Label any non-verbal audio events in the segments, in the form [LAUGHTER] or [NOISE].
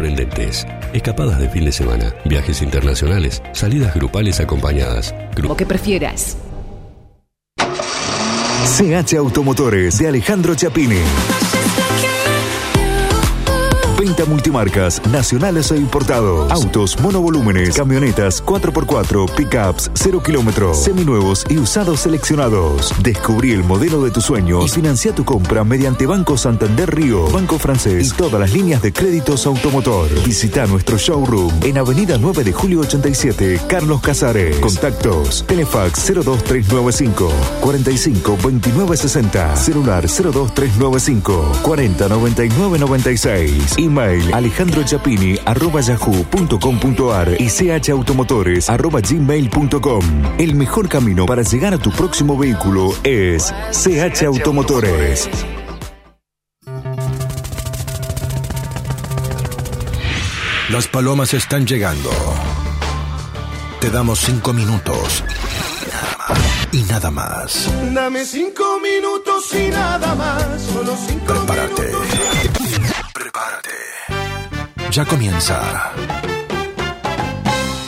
sorprendentes. Escapadas de fin de semana, viajes internacionales, salidas grupales acompañadas. Como que prefieras. CH Automotores de Alejandro Chapini. Multimarcas, nacionales e importados. Autos monovolúmenes, camionetas 4x4, pickups 0 kilómetros, seminuevos y usados seleccionados. Descubrí el modelo de tu sueño y financia tu compra mediante Banco Santander Río, Banco Francés y todas las líneas de créditos automotor. Visita nuestro showroom en Avenida 9 de Julio 87, Carlos Casares. Contactos: Telefax 02395 45 29 60, celular 02395 40 99 96. Email alejandrochapini arroba yahoo.com.ar y chautomotores arroba gmail.com. El mejor camino para llegar a tu próximo vehículo es CH Automotores. Las palomas están llegando. Te damos cinco minutos. Y nada más. Dame cinco minutos y nada más. Solo cinco Prepárate. Prepárate. Ya comienza.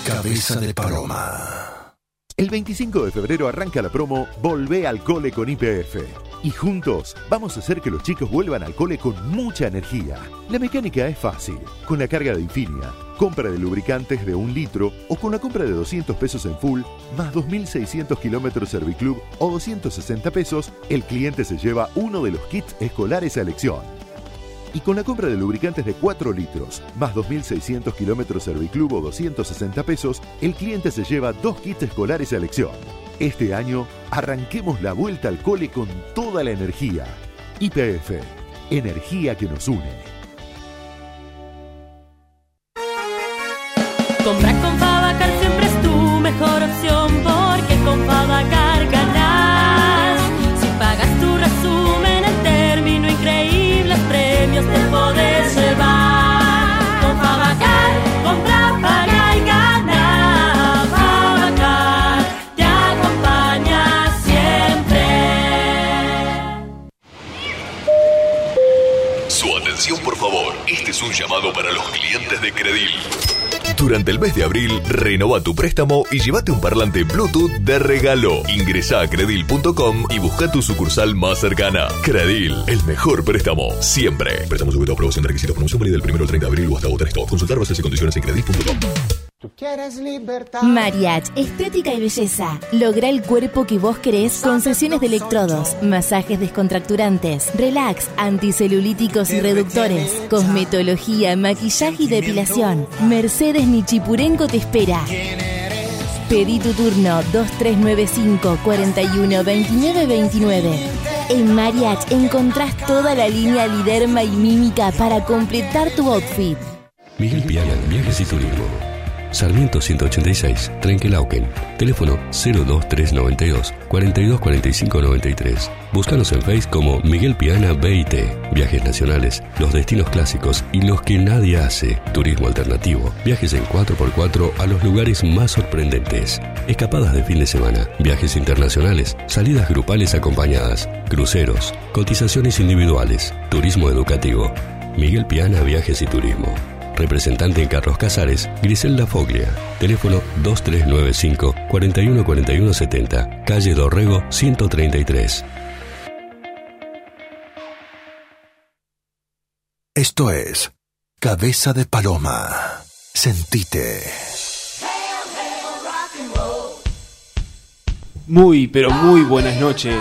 Cabeza de paloma. El 25 de febrero arranca la promo Volvé al cole con IPF. Y juntos vamos a hacer que los chicos vuelvan al cole con mucha energía. La mecánica es fácil. Con la carga de Infinia, compra de lubricantes de un litro o con la compra de 200 pesos en full, más 2.600 kilómetros Serviclub o 260 pesos, el cliente se lleva uno de los kits escolares a elección. Y con la compra de lubricantes de 4 litros, más 2.600 kilómetros Serviclub o 260 pesos, el cliente se lleva dos kits escolares a elección. Este año, arranquemos la vuelta al cole con toda la energía. IPF, energía que nos une. Un llamado para los clientes de Credil. Durante el mes de abril, renova tu préstamo y llévate un parlante Bluetooth de regalo. Ingresa a credil.com y busca tu sucursal más cercana. Credil, el mejor préstamo, siempre. Préstamo sujeto a aprobación de requisitos. Promoción válida del 1 al 30 de abril o hasta agotar stock. Consultar bases y condiciones en credil.com. ¿Quieres libertad? Mariach, estética y belleza. Logra el cuerpo que vos querés con sesiones de electrodos, masajes descontracturantes, relax, anticelulíticos y reductores, cosmetología, maquillaje y depilación. Mercedes Nichipurenko te espera. Pedí tu turno 2395 41 29 29. En Mariach encontrás toda la línea Liderma y Mímica para completar tu outfit. Miguel Piana, Viajes y Turismo. Sarmiento 186, Trenquelauquen. Teléfono 02392 424593. Búscanos en Face como Miguel Piana BIT. Viajes nacionales, los destinos clásicos y los que nadie hace. Turismo alternativo. Viajes en 4x4 a los lugares más sorprendentes. Escapadas de fin de semana. Viajes internacionales. Salidas grupales acompañadas. Cruceros. Cotizaciones individuales. Turismo educativo. Miguel Piana Viajes y Turismo. Representante en Carlos Casares, Griselda Foglia. Teléfono 2395 414170. Calle Dorrego 133. Esto es Cabeza de Paloma. Sentite. Muy, pero muy buenas noches.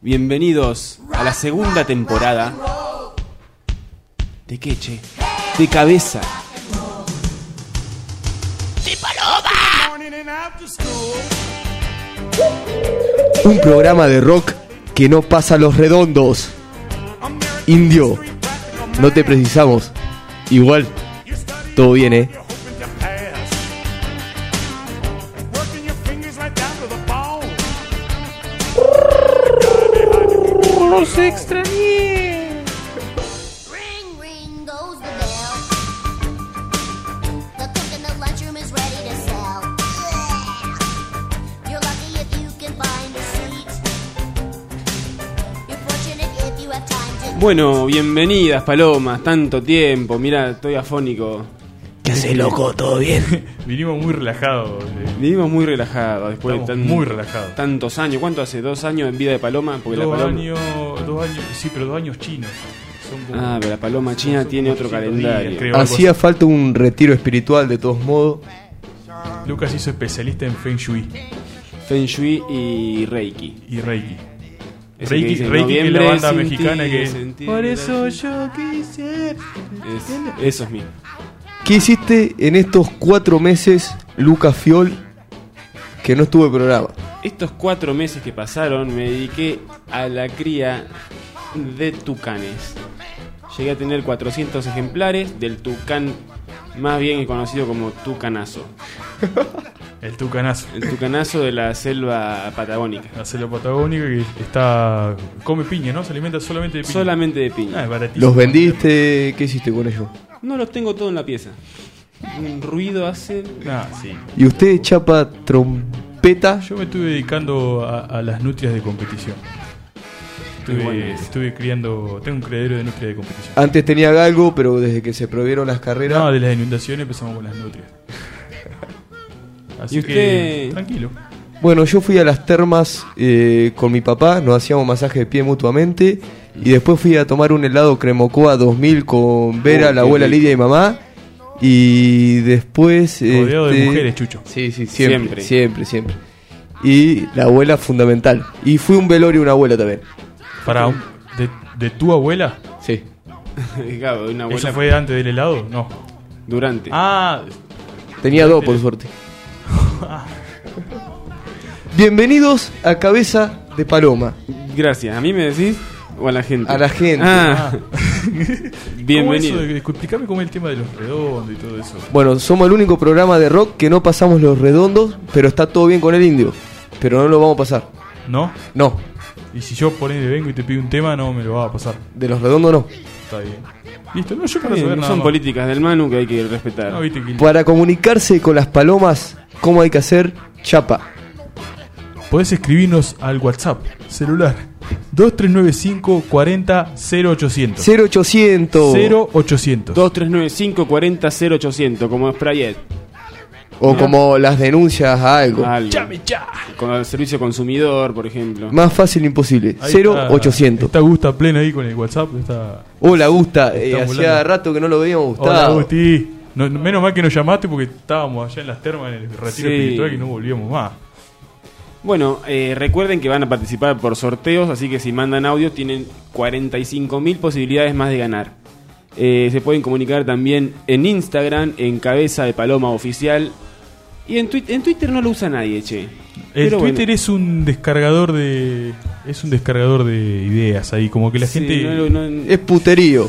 Bienvenidos a la segunda temporada. ¿De qué, che? De cabeza. Un programa de rock que no pasa los redondos. Indio, no te precisamos. Igual, todo bien, ¿eh? Los Bueno, bienvenidas, palomas. Tanto tiempo. Mira, estoy afónico. ¿Qué haces, loco? ¿Todo bien? [LAUGHS] Vinimos muy relajados. eh. Vivimos muy relajados después de Estamos tan- muy relajados. tantos años. ¿Cuánto hace? ¿Dos años en vida de paloma? Porque la Dos paloma. años, dos años, sí, pero dos años chinos. Son como- Ah, pero la paloma china tiene otro 400 días, calendario. creo, algo Hacía falta un retiro espiritual de todos modos. así. Lucas hizo especialista en Feng Shui Feng Shui y Reiki. y Reiki. Ese que Reiki, dice, Reiki que es la "Noviembre banda sin mexicana ti, que Por eso yo quise. Es- eso es mío. ¿Qué hiciste en estos cuatro meses, Lucas Fiol, que no estuve programa? Estos cuatro meses que pasaron me dediqué a la cría de tucanes. Llegué a tener 400 ejemplares del tucán más bien conocido como tucanazo. [LAUGHS] El tucanazo. El tucanazo de la selva patagónica. La selva patagónica que está. come piña, ¿no? Se alimenta solamente de piña. Solamente de Ah, piña. es baratísimo. ¿Los vendiste? ¿Qué hiciste con ellos? No los tengo todo en la pieza. Un ruido hace. Ah, sí. ¿Y usted, Chapa, trompeta? Yo me estuve dedicando a, a las nutrias de competición. Estuve, bueno eso. estuve criando. Tengo un criadero de nutrias de competición. Antes tenía galgo, pero desde que se prohibieron las carreras... No, de las inundaciones empezamos con las nutrias. Así ¿Y que. usted? Tranquilo. Bueno, yo fui a las termas eh, con mi papá, nos hacíamos masaje de pie mutuamente y después fui a tomar un helado Cremocoa 2000 con Vera, Oh, la abuela rico. Lidia y mamá y después... Rodeado de mujeres, Chucho. Sí, sí, siempre, Siempre. siempre, siempre. Y la abuela fundamental. Y fui un velorio una abuela también. Para un- de, de tu abuela. Sí. [LAUGHS] Claro, una abuela ¿Eso fue antes del helado? No. durante. Ah, Tenía dos, por suerte. [LAUGHS] Bienvenidos a Cabeza de Paloma. Gracias. ¿A mí me decís? ¿O a la gente? A la gente. Ah. [LAUGHS] ¿cómo Bienvenido. eso de- explícame cómo es el tema de los redondos y todo eso. Bueno, somos el único programa de rock que no pasamos los redondos, pero está todo bien con el indio. Pero no lo vamos a pasar. ¿No? No, Y si yo por ahí vengo y te pido un tema, no me lo va a pasar. de los redondos no. Está bien. Listo, no, yo para saber nada son más. políticas del Manu que hay que respetar. No, viste Para comunicarse con las palomas, ¿cómo hay que hacer? Chapa. Podés escribirnos al WhatsApp celular 2395 40 0800. 0800. 0800. 2395 40 0800 como Sprayet. O como las denuncias a algo. Algo. Con el servicio consumidor, por ejemplo. Más fácil imposible. Ahí está- 0800. Está Gusta plena ahí con el WhatsApp. Está... Hola, Gusta. Eh, hacía rato que no lo veíamos, Hola. Gusti. No- menos mal que nos llamaste porque estábamos allá en las termas en el retiro Sí. espiritual y no volvíamos más. Bueno, eh, recuerden que van a participar por sorteos, así que si mandan audio tienen 45.000 posibilidades más de ganar. Eh, se pueden comunicar también en Instagram, en Cabeza de Paloma Oficial. Y en, Twi- en Twitter no lo usa nadie, che. El Pero bueno. Twitter es un descargador de. Es un descargador de ideas ahí, como que la Sí, gente. no- no- Es puterío.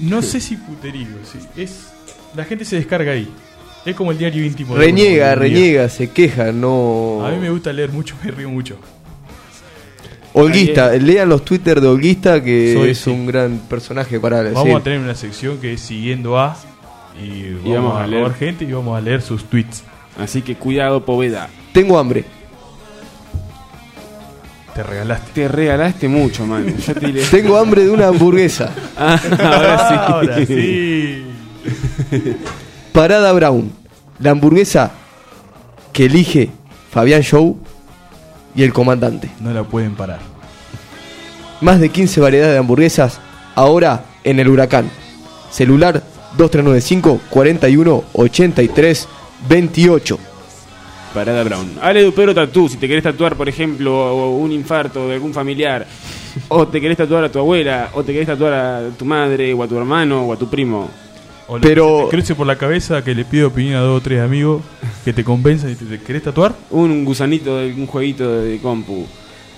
No sé si puterío, sí. Es, la gente se descarga ahí. Es como el diario íntimo. Reniega, reniega, se queja, no. A mí me gusta leer mucho, [LAUGHS] me río mucho. Olguista, lean los Twitter de Olguista, que Soy- es sí. un gran personaje para Vamos decir. a tener una sección que es siguiendo a. Y vamos, vamos a, a leer. leer gente y vamos a leer sus tweets. Así que cuidado, Poveda. Tengo hambre. Te regalaste. Te regalaste mucho, man. Yo te diré- Tengo hambre de una hamburguesa. [LAUGHS] Ah, ahora sí. Ahora sí. [LAUGHS] Parada Brown. La hamburguesa que elige Fabián Show y el comandante. No la pueden parar. Más de 15 variedades de hamburguesas ahora en el huracán. Celular 2395 41 83 28. Parada Brown. Ale Dupero Tatú, si te querés tatuar, por ejemplo, o un infarto de algún familiar, o te querés tatuar a tu abuela, o te querés tatuar a tu madre, o a tu hermano, o a tu primo. O Pero- se te cruce por la cabeza que le pido opinión a dos o tres amigos que te convenzan y te, te querés tatuar. Un gusanito de un jueguito de compu.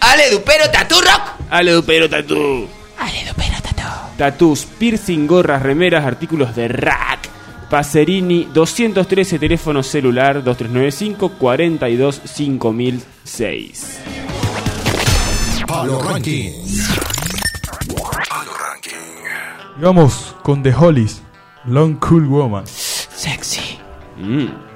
Ale Dupero Tattoo Rock. Ale Dupero Tatú. Ale Dupero Tattoo. Tatús, piercing, gorras, remeras, artículos de rack. Pacerini 213 teléfono celular 2395 42 5006. Palo Ranking. Palo Ranking. Y vamos con The Hollies, Long Cool Woman. Sexy. Mm.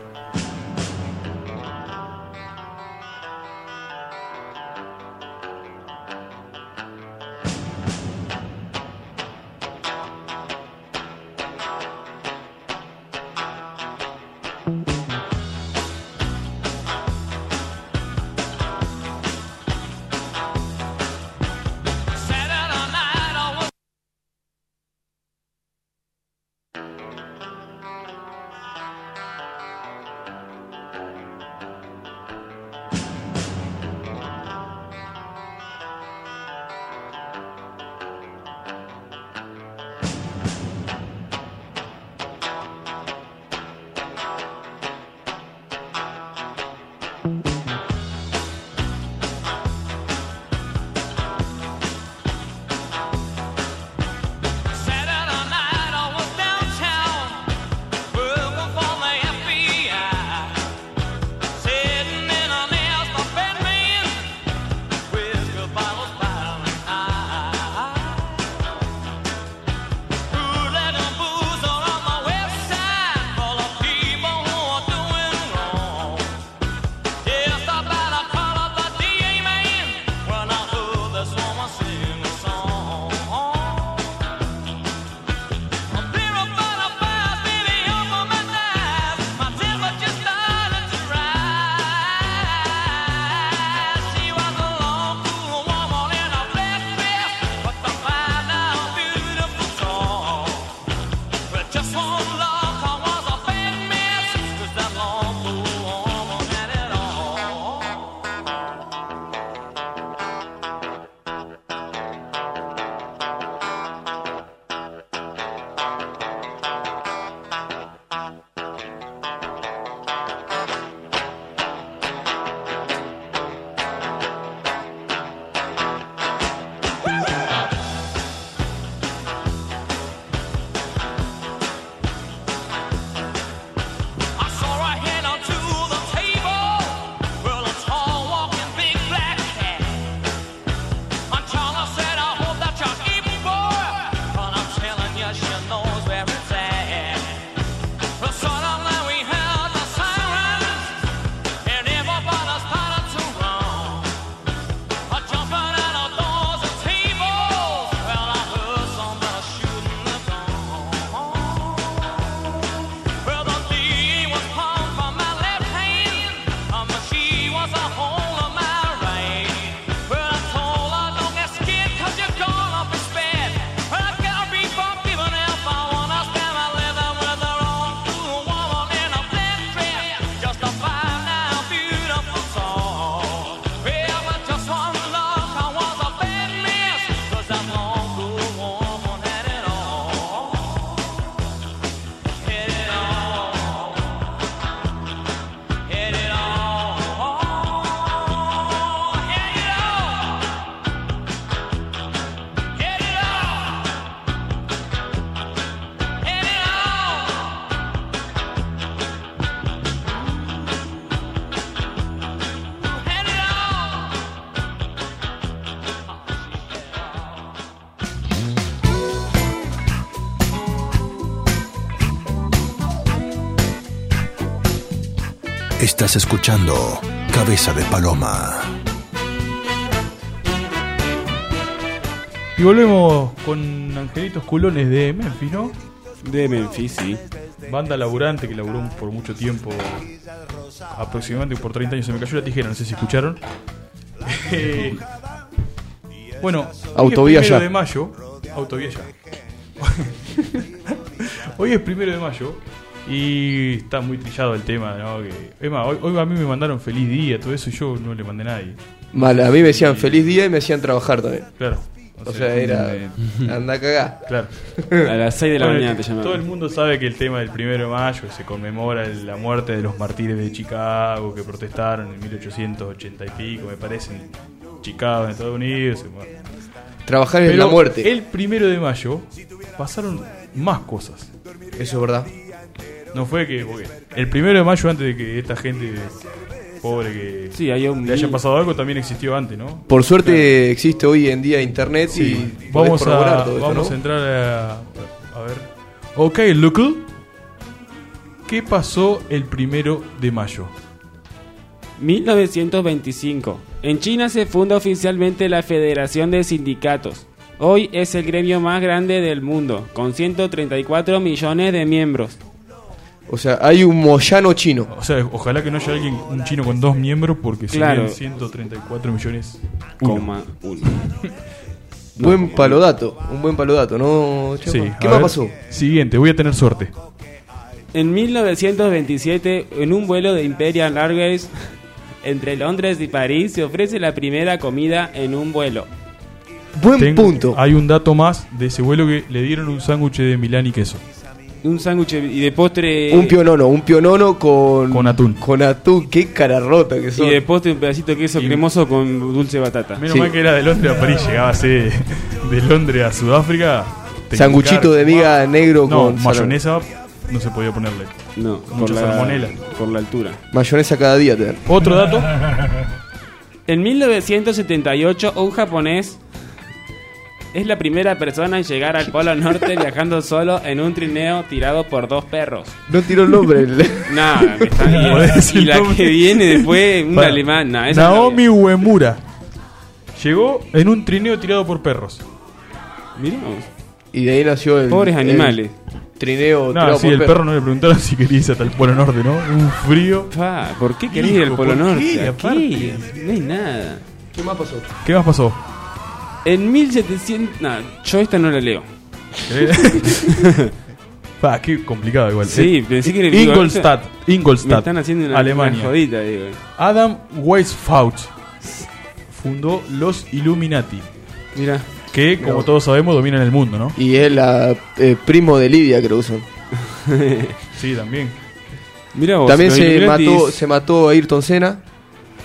Estás escuchando Cabeza de Paloma. Y volvemos con Angelitos Culones de Memphis, ¿no? De Memphis, sí. Banda laburante que laburó por mucho tiempo, aproximadamente por 30 años. Se me cayó la tijera, no sé si escucharon. Eh, bueno, Autovía ya. de mayo. Autovía ya. [LAUGHS] hoy es primero de mayo y está muy trillado el tema, ¿no? Que, es más, hoy, hoy a mí me mandaron feliz día, todo eso, y yo no le mandé a nadie. Mal, a mí me decían feliz día y me hacían trabajar también. Claro. O sea, era. Anda a cagar. Claro. A las 6 de la Bueno, mañana te llamaban. Todo el mundo sabe que el tema del primero de mayo se conmemora la muerte de los mártires de Chicago que protestaron en 1880 y pico, me parece, en Chicago, en Estados Unidos. Trabajar es Pero la muerte. El primero de mayo pasaron más cosas. Eso es verdad. No fue que. porque el primero de mayo, antes de que esta gente pobre que Sí, hay un le haya pasado algo, también existió antes, ¿no? Por suerte existe hoy en día internet y podés vamos a, todo esto, vamos ¿no? a entrar a, a ver. Ok, local. ¿Qué pasó el primero de mayo? 1925. En China se funda oficialmente la Federación de Sindicatos. Hoy es el gremio más grande del mundo, con 134 millones de miembros. O sea, hay un Moyano chino. O sea, ojalá que no haya alguien, un chino con dos miembros, porque Claro. serían 134 millones. Coma uno. [LAUGHS] buen palodato, un buen palodato, ¿no? Sí, ¿Qué a más ver, pasó? Siguiente, voy a tener suerte. En 1927, en un vuelo de Imperial Airways entre Londres y París, se ofrece la primera comida en un vuelo. Buen Tengo- punto. Hay un dato más de ese vuelo que le dieron un sándwich de Milán y queso. Un sándwich y de postre. Un pionono, un pionono con. Con atún. Con atún, qué cara rota que son. Y de postre un pedacito de queso cremoso con dulce batata. Menos mal que era de Londres a París, llegaba a ser de Londres a Sudáfrica. Sanguchito de miga negro No, con mayonesa no se podía ponerle. No, por Mucha la, salmonela. por la altura. Mayonesa cada día, te. Otro dato. [LAUGHS] En 1978, un japonés es la primera persona en llegar al Polo Norte viajando solo en un trineo tirado por dos perros. No tiró el nombre. [LAUGHS] No, me está- ¿Podés y, la nombre? que viene después, un Para. alemán. No, esa Naomi Uemura. Llegó en un trineo tirado por perros. vos. y de ahí nació el. Pobres animales. el trineo. No, tirado sí, por el perro. perro no le preguntaron si quería irse hasta el Polo Norte, ¿no? Un frío. Pa, ¿Por qué querés ir al Polo ¿por Norte? qué? Aquí no hay nada. ¿Qué más pasó? ¿Qué más pasó? En 1700... No, yo esta no la leo. [LAUGHS] Pa, qué complicado igual. Sí, Eh, pensé que era- Ingolstadt, Ingolstadt, Me están haciendo una, Alemania. una jodita, digo. Adam Weishaupt fundó los Illuminati. Mira. Que, como No. todos sabemos, dominan el mundo, ¿no? Y es la eh, primo de Lidia, creo son. [LAUGHS] Sí, también. Mira vos, También se mató, se mató Ayrton Senna.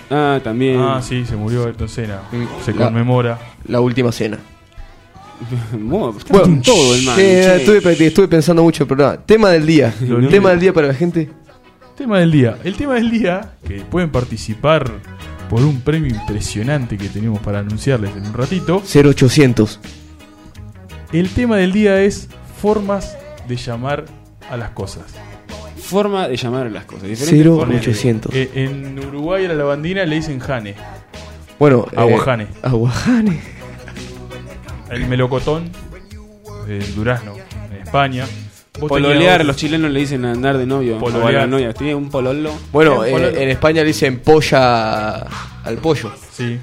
Ah, también. Ah, sí, se murió Ayrton Senna. Se La- conmemora. La última cena. [LAUGHS] Bueno, todo el man. eh, estuve, estuve pensando mucho en el programa. Tema del día. [LAUGHS] Tema del día para la gente. Tema del día. El tema del día, que pueden participar por un premio impresionante que tenemos para anunciarles en un ratito. 0800. El tema del día es formas de llamar a las cosas. Forma de llamar a las cosas. diferentes formas. 0800. Eh, en Uruguay a la lavandina le dicen jane. Bueno, eh, Aguajane. Aguajane. El melocotón el durazno en España. Pololear, los chilenos le dicen andar de novio. Pololear. A novia. Tiene un pololo. Bueno, Bien, en, pololo. en España le dicen polla al pollo. Sí.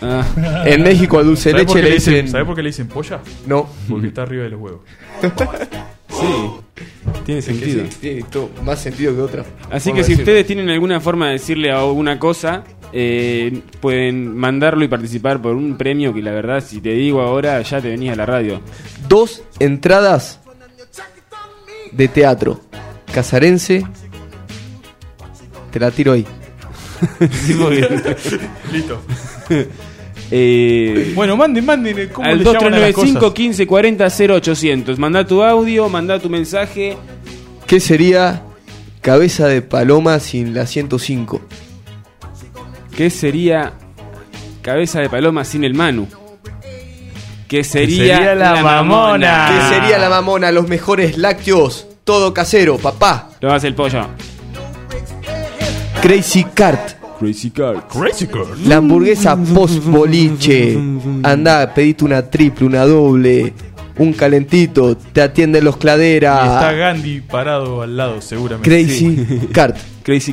Ah. En México al dulce de ¿Sabés por leche le dicen. ¿Sabés por qué le dicen polla? No. Porque está arriba de los huevos. [LAUGHS] Sí. Tiene sentido. sí, tiene todo más sentido que otra. Así que si ustedes tienen alguna forma de decirle a alguna cosa, eh, pueden mandarlo y participar por un premio que la verdad, si te digo ahora, ya te venís a la radio. Dos entradas de teatro. Casarense. Te la tiro ahí. [LAUGHS] Sí, [LAUGHS] Listo. [LAUGHS] Eh, Bueno, manden, manden. ¿Cómo al le llaman a las 2395 cosas? 15 40 0800. Mandá tu audio, mandá tu mensaje. ¿Qué sería cabeza de paloma sin la 105? ¿Qué sería cabeza de paloma sin el Manu? ¿Qué sería, sería la mamona? ¿Qué sería la mamona? Los mejores lácteos. Todo casero, papá. Lo hace el pollo. Crazy Cart. Crazy Car. Crazy Car. La hamburguesa post boliche. Anda, pedite una triple, una doble. Un calentito. Te atienden los Y está. Gandhi parado al lado, seguramente. Crazy Cart. [LAUGHS] Crazy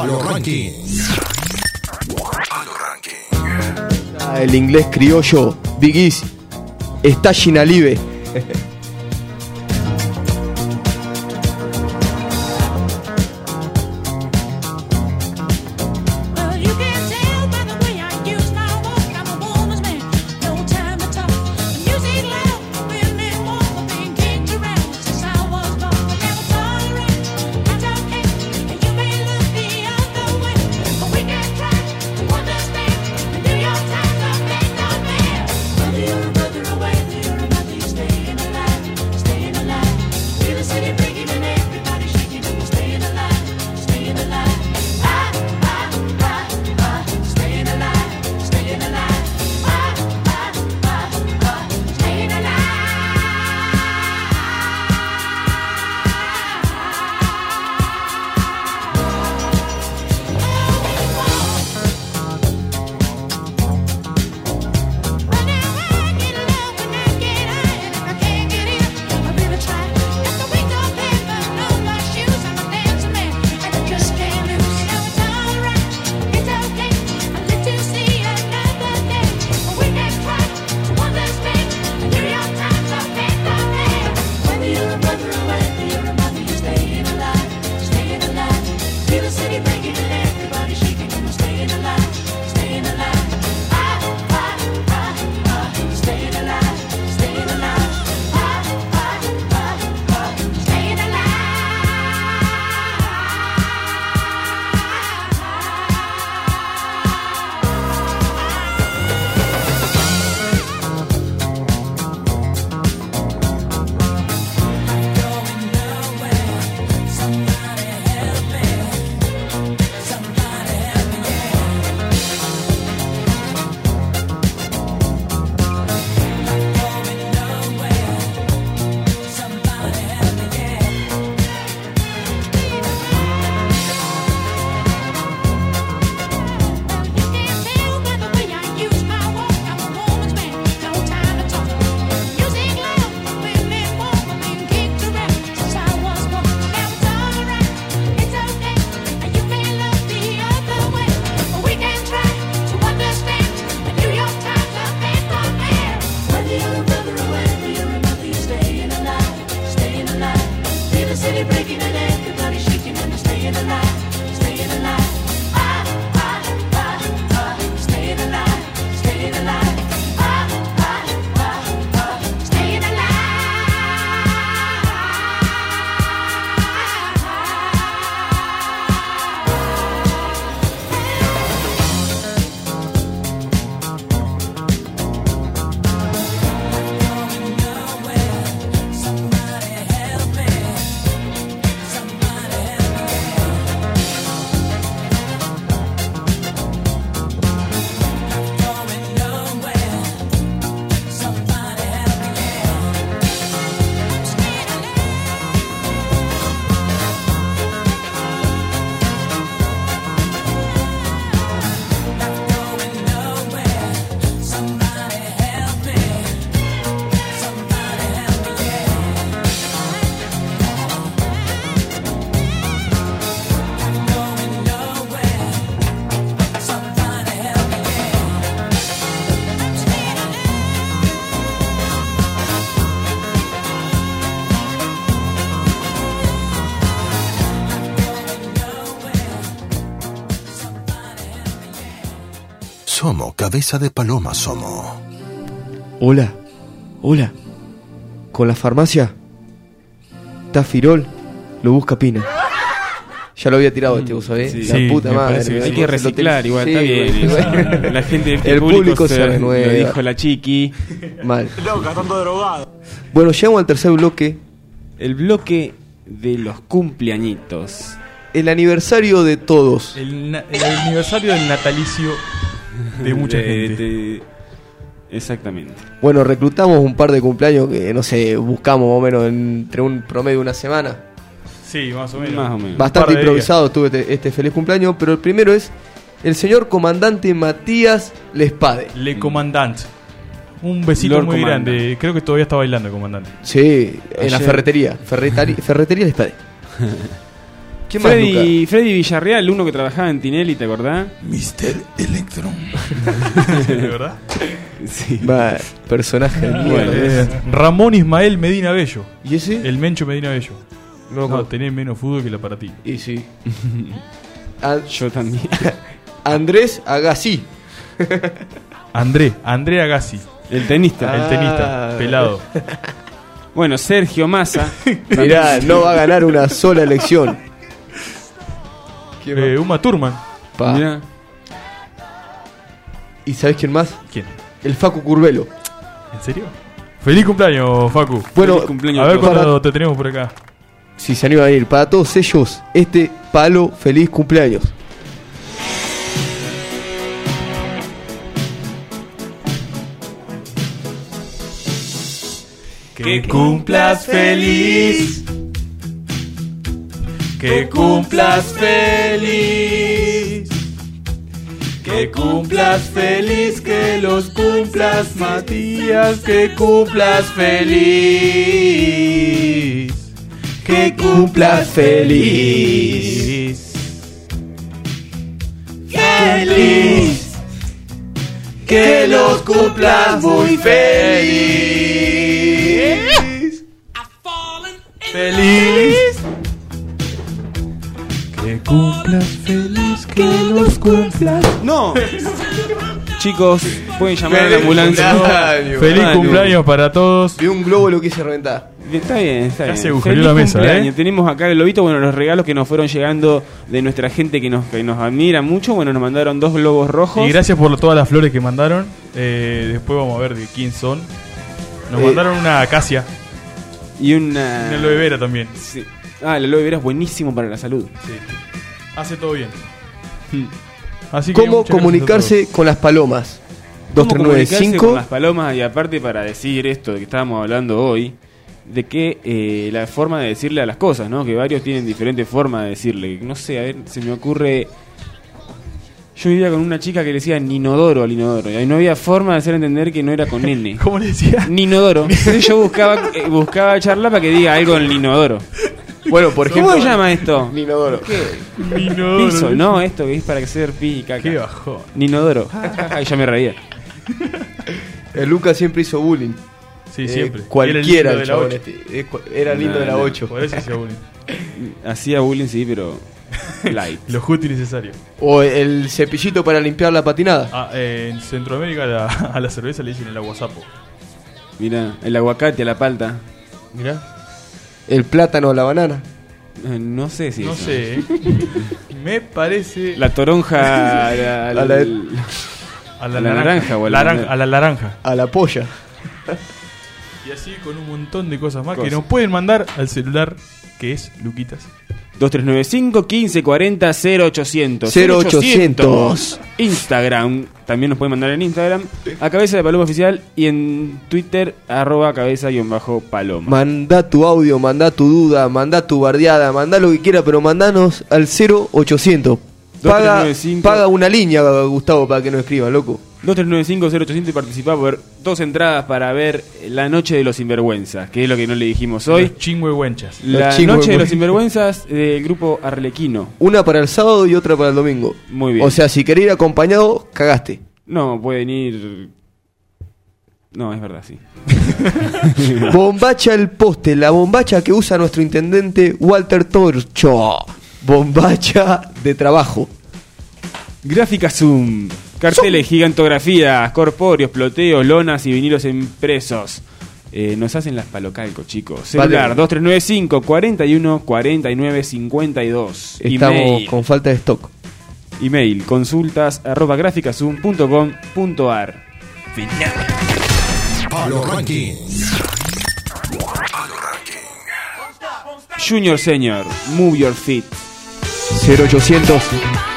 Car. Palo Ranking. Ah, el inglés criollo. Big. Está Ginalive. Cabeza de paloma Somo. Hola, hola. Con la farmacia. Tafirol lo busca Pina. Ya lo había tirado este, vos sabés. Sí, la puta madre. que hay que reciclar igual, Sí, está bien. bueno. [LAUGHS] La gente del El público se se renueva. lo dijo la chiqui. Mal. [LAUGHS] Loca, tanto drogado. Bueno, llegamos al tercer bloque. El bloque de los cumpleañitos. El aniversario de todos. El, el aniversario del natalicio [LAUGHS] de mucha De- gente. de- exactamente. Bueno, reclutamos un par de cumpleaños que, no sé, buscamos más o menos entre un promedio de una semana. Sí, más o menos. Más o menos. Un Bastante improvisado tuve este, este feliz cumpleaños, pero el primero es el señor comandante Matías Lespade. Le Comandant. Un besito Lord muy grande. Creo que todavía está bailando el comandante. Sí, en la ferretería. Ferretari- [LAUGHS] ferretería Lespade. [LAUGHS] ¿Quién más, Luca? Freddy, Freddy Villarreal, uno que trabajaba en Tinelli, ¿te acordás? Mr. Electron. ¿De verdad? Sí. Va, personaje de mierda. Bueno, Eh, Ramón Ismael Medina Bello. ¿Y ese? El Mencho Medina Bello. No tenés menos fútbol que la para ti. Y sí. [LAUGHS] Yo también. [LAUGHS] Andrés Agassi. [LAUGHS] André, André Agassi. El tenista. El tenista, Ah. pelado. Bueno, Sergio Massa. Mirá, no va a ganar una sola elección. Eh, Uma Thurman. Pa. Mirá. ¿Y sabés quién más? ¿Quién? El Facu Curvelo. ¿En serio? Feliz cumpleaños, Facu. Bueno, Feliz cumpleaños A ver cuándo te tenemos por acá. si se anima a ir, para todos ellos, este palo feliz cumpleaños. Que cumplas feliz. Que cumplas feliz. Que cumplas feliz, que los cumplas Matías, que cumplas feliz. Que cumplas feliz. Feliz. Que los cumplas muy feliz. Feliz. Cumplas feliz, que los cumplas. No. Chicos, pueden llamar a la ambulancia. cumpleaños. Feliz Manu. cumpleaños para todos. Vi un globo lo quise reventar. Está bien, está Ya bien. se agujereó Feliz la mesa, cumpleaños. ¿eh? Tenemos acá el lobito, bueno, los regalos que nos fueron llegando de nuestra gente que nos, que nos admira mucho. Bueno, nos mandaron dos globos rojos. Y gracias por todas las flores que mandaron. Eh, después vamos a ver de quién son. Nos Eh, mandaron una acacia. Y una. Una aloe vera también. Sí. Ah, el aloe vera es buenísimo para la salud. Sí. Hace todo bien. Así que ¿Cómo muchas gracias a comunicarse con las palomas? ¿Cómo comunicarse con 2395 las palomas y aparte para decir esto de que estábamos hablando hoy, de que eh, la forma de decirle a las cosas, ¿no? Que varios tienen diferentes formas de decirle. No sé, a ver, se me ocurre... Yo vivía con una chica que le decía Ninodoro al inodoro. Y no había forma de hacer entender que no era con [LAUGHS] N. ¿Cómo le decía? Ninodoro. [LAUGHS] Entonces yo buscaba, eh, buscaba charla para que diga algo en el inodoro. Bueno, por ejemplo. ¿Cómo se llama esto? Ninodoro. ¿Qué? Inodoro. Piso, no, esto que es para hacer pi y caca. Qué bajón. Ninodoro. Ja, ja, ja, y ya me reía. El Lucas siempre hizo bullying. Sí, Eh, siempre. Cualquiera Era el el lindo chabón de la este. Eh, Era lindo de la No, no. 8. Por eso hacía bullying. Hacía bullying, sí, pero. Light. Lo justo y necesario. O el cepillito para limpiar la patinada. Ah, eh, en Centroamérica a la, a la cerveza le dicen el aguasapo. Mira, el aguacate a la palta. Mirá. El plátano a la banana. Eh, No sé si. No eso. sé, ¿eh? Me parece. La toronja [LAUGHS] a la, A la- a la naranja o a la- Laran- a la naranja. A la polla. Y así con un montón de cosas más que Cosas. nos pueden mandar al celular que es Luquitas. 2395 1540 0800 0800. Instagram también nos pueden mandar en Instagram a cabeza de paloma oficial y en Twitter arroba cabeza guion bajo paloma Manda tu audio, manda tu duda, manda tu bardeada, manda lo que quiera, pero mandanos al 0800. Paga, 2395. paga una línea, Gustavo, para que no escriban, loco. 2395 0800 y participar por dos entradas para ver La Noche de los Sinvergüenzas que es lo que no le dijimos hoy Los chingüengüenchas. La Los Noche de los Sinvergüenzas del grupo Arlequino Una para el sábado y otra para el domingo. Muy bien O sea, si querés ir acompañado, cagaste. No, pueden ir No, es verdad, sí [LAUGHS] Bombacha el poste, la bombacha que usa nuestro intendente Walter Torcho. Bombacha de trabajo. Gráfica Zoom Carteles, gigantografías, corpóreos, ploteos, lonas y vinilos impresos. Eh, nos hacen las palocalco, chicos. Celular Vale. 2395 41 49 52. Estamos Email. con falta de stock. Email consultas arroba graficasum.com.ar. Fin. Palo Ranking. Junior Senior, Move Your Feet. 0800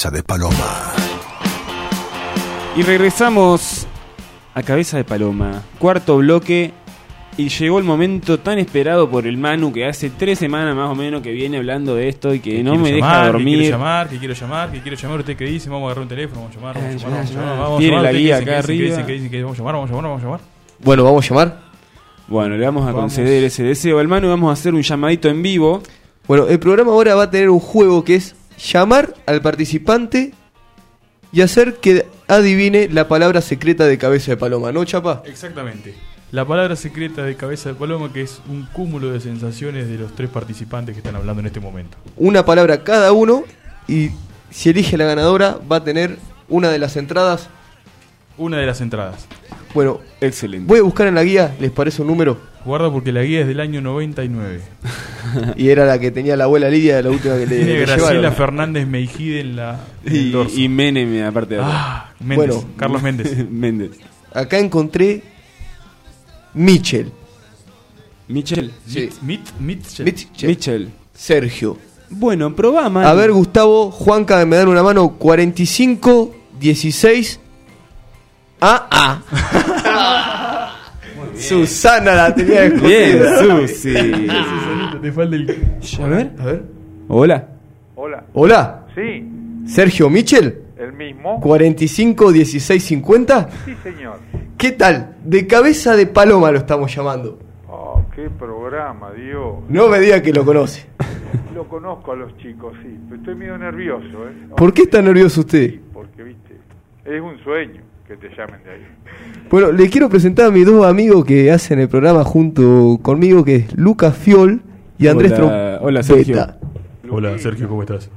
Cabeza de Paloma. Y regresamos a Cabeza de Paloma, cuarto bloque. Y llegó el momento tan esperado por el Manu que hace tres semanas más o menos que viene hablando de esto y que no quiero me llamar, deja Que dormir. quiero llamar, que quiero llamar, que quiero llamar. ¿Usted qué dice? Vamos a agarrar un teléfono, vamos a llamar, vamos a llamar, vamos a llamar. Vamos a Tiene llamar. la ¿Usted qué guía arriba. Vamos a llamar, vamos a llamar, vamos a llamar. Bueno, vamos a llamar. Bueno, le vamos a Vamos. conceder ese deseo al Manu y vamos a hacer un llamadito en vivo. Bueno, el programa ahora va a tener un juego que es llamar al participante y hacer que adivine la palabra secreta de cabeza de paloma, ¿no, Chapa? Exactamente. La palabra secreta de cabeza de paloma que es un cúmulo de sensaciones de los tres participantes que están hablando en este momento. Una palabra cada uno y si elige la ganadora va a tener una de las entradas. Una de las entradas. Bueno, excelente. Voy a buscar en la guía, ¿les parece un número? Guarda porque la guía es del año 99. Y era la que tenía la abuela Lidia, la última que le, [LAUGHS] Tiene Graciela llevaron. Fernández Meijide en la en el Y, dorso. y Menem, aparte de Ah, Méndez, Bueno. Carlos Méndez. [LAUGHS] Méndez. Acá encontré Michel. Michel. Sí. Mit, Mitchell. Mitchell. Michel. Sergio. Bueno, probá, Manu. A ver, Gustavo, Juanca, me dan una mano. 45, 16. Ah, ah. Susana la tenía escondida. Bien, Susi. Te falta el. A ver, a ver. Hola. Hola. Hola. Sí, Sergio Michel. el mismo. 45, 16, 50. Sí, señor. ¿Qué tal? De cabeza de paloma lo estamos llamando. Oh, qué qué programa, Dios. No me diga que lo conoce. [LAUGHS] Lo conozco a los chicos, sí, pero estoy medio nervioso, ¿eh? ¿Por qué está nervioso usted? Porque, viste, es un sueño que te llamen de ahí. Bueno, le quiero presentar a mis dos amigos que hacen el programa junto conmigo, que es Lucas Fiol y Andrés Hola, hola, Sergio. Hola, Sergio, ¿cómo estás?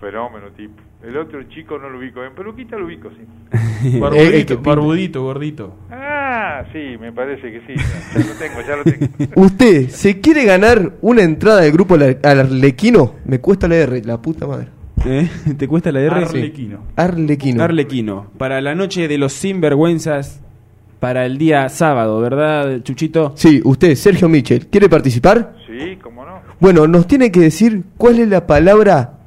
Fenómeno, tipo. El otro chico no lo ubico bien, pero Luquita lo ubico, sí. [LAUGHS] Barbudito, barbudito, gordito. Ah, sí, me parece que sí. Ya lo tengo, ya lo tengo. [LAUGHS] ¿Usted se quiere ganar una entrada del grupo Al- Arlequino? Me cuesta la R, la puta madre. ¿Eh? [LAUGHS] ¿Te cuesta la R? Arlequino. Arlequino. Arlequino. Para la noche de los sinvergüenzas, para el día sábado, ¿verdad, Chuchito? Sí, usted, Sergio Michel, ¿quiere participar? Sí, cómo no. Bueno, nos tiene que decir cuál es la palabra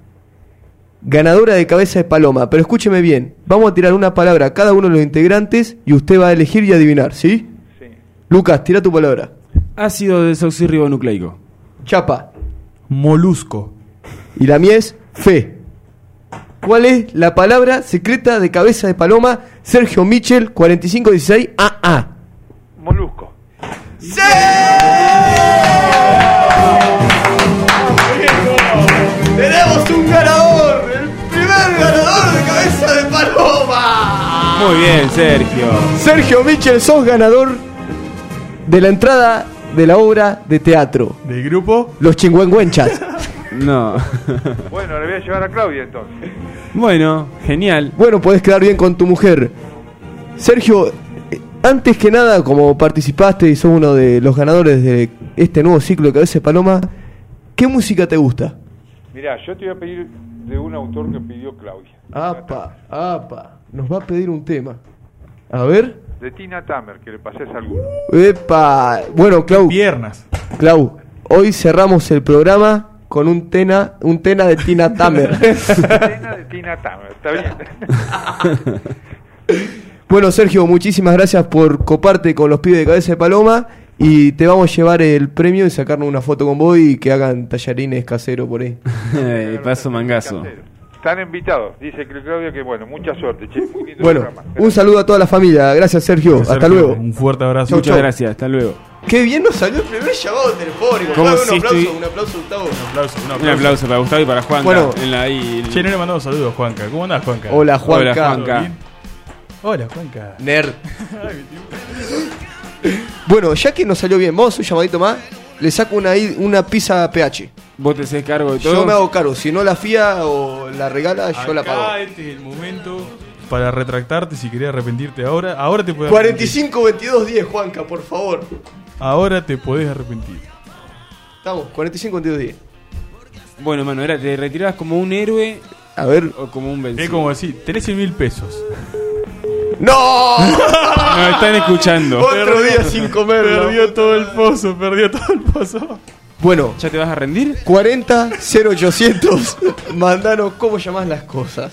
ganadora de cabeza de paloma. Pero escúcheme bien, vamos a tirar una palabra a cada uno de los integrantes y usted va a elegir y adivinar, ¿sí? Sí. Lucas, tira tu palabra. Ácido desoxirribonucleico. Chapa. Molusco. Y la mía es fe. ¿Cuál es la palabra secreta de cabeza de paloma? Sergio Michel, 4516 AA. Molusco. ¡Tenemos un ganador! ¡El primer ganador de cabeza de paloma! Muy bien, Sergio. Sergio Michel, sos ganador de la entrada de la obra de teatro. ¿Del grupo? Los chingüengüenchas. [LAUGHS] No. Bueno, le voy a llevar a Claudia entonces. bueno, genial. Bueno, podés quedar bien con tu mujer. Sergio, eh, antes que nada, como participaste y sos uno de los ganadores de este nuevo ciclo de Cabeza de Paloma, ¿qué música te gusta? Mirá, yo te voy a pedir de un autor que pidió Claudia. Apa, apa, nos va a pedir un tema. A ver. De Tina Tamer, que le pases alguno. Epa, bueno, Clau. Piernas. Clau, hoy cerramos el programa con un tena, un tena de Tina Tamer. [LAUGHS] Cena de Tina Tamer, está bien. [LAUGHS] bueno, Sergio, muchísimas gracias por coparte con los pibes de Cabeza de Paloma y te vamos a llevar el premio y sacarnos una foto con vos y que hagan tallarines caseros por ahí. Eh, paso mangazo. Están invitados. Dice que Claudia que, bueno, mucha suerte, che. Bueno, un saludo a toda la familia. Gracias, Sergio. Hasta Sergio, luego. Un fuerte abrazo. Chau, Muchas chau. gracias, hasta luego. Qué bien nos salió el primer llamado telefónico. Como un si aplauso, estoy- un aplauso, Gustavo. Un aplauso, un Un aplauso. para Gustavo y para Juanca. Bueno. en la, ahí, Che, no le mandamos saludos, Juanca. ¿Cómo andás, Juanca? Hola, Juanca. Hola, Juanca. Hola, Juanca. Nerd. [LAUGHS] Bueno, ya que nos salió bien, vamos a hacer un llamadito más. Le saco una, una pizza PH. Vos te haces cargo de todo. Yo me hago cargo. Si no la fía o la regala, yo la pago. Este es el momento para retractarte si querés arrepentirte ahora. Ahora te podés 45 22 10, Juanca, por favor. Ahora te podés arrepentir. Estamos, 45 22 10. Bueno, mano, era, ¿te retirabas como un héroe A ver. o como un vencido? Es como decir, tenés 100 mil pesos. ¡No! [LAUGHS] Nos están escuchando. Otro día sin comer. Perdió todo el pozo, perdió todo el pozo. Bueno, ¿Ya te vas a rendir? 40 0800. [LAUGHS] Mandanos cómo llamás las cosas.